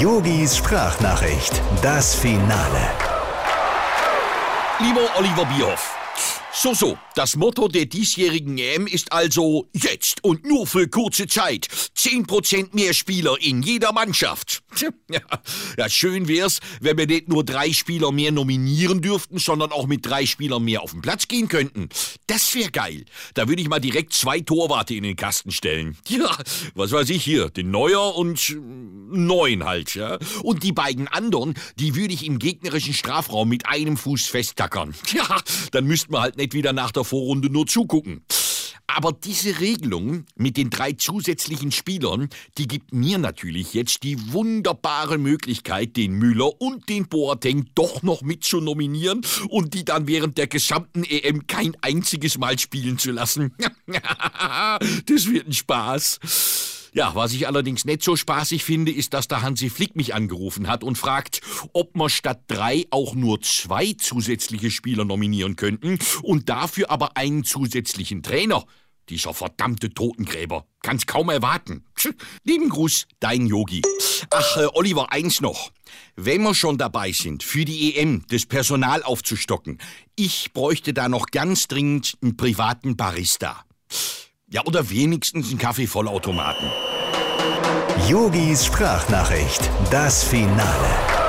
Yogis Sprachnachricht, das Finale. Lieber Oliver Bierhoff. So, so, das Motto der diesjährigen EM ist also jetzt und nur für kurze Zeit. 10% mehr Spieler in jeder Mannschaft. Ja, ja, schön wär's, wenn wir nicht nur drei Spieler mehr nominieren dürften, sondern auch mit drei Spielern mehr auf den Platz gehen könnten. Das wäre geil. Da würde ich mal direkt zwei Torwarte in den Kasten stellen. Ja, was weiß ich hier, den Neuer und neun halt, ja. Und die beiden anderen, die würde ich im gegnerischen Strafraum mit einem Fuß festtackern. Ja, dann müssten wir halt nicht wieder nach der Vorrunde nur zugucken. Aber diese Regelung mit den drei zusätzlichen Spielern, die gibt mir natürlich jetzt die wunderbare Möglichkeit, den Müller und den Boateng doch noch mit zu nominieren und die dann während der gesamten EM kein einziges Mal spielen zu lassen. das wird ein Spaß. Ja, was ich allerdings nicht so spaßig finde, ist, dass der Hansi Flick mich angerufen hat und fragt, ob wir statt drei auch nur zwei zusätzliche Spieler nominieren könnten und dafür aber einen zusätzlichen Trainer. Dieser verdammte Totengräber. Kann's kaum erwarten. Lieben Gruß, dein Yogi. Ach, äh, Oliver, eins noch. Wenn wir schon dabei sind, für die EM das Personal aufzustocken, ich bräuchte da noch ganz dringend einen privaten Barista. Ja, oder wenigstens einen Kaffeevollautomaten. Yogis Sprachnachricht, das Finale.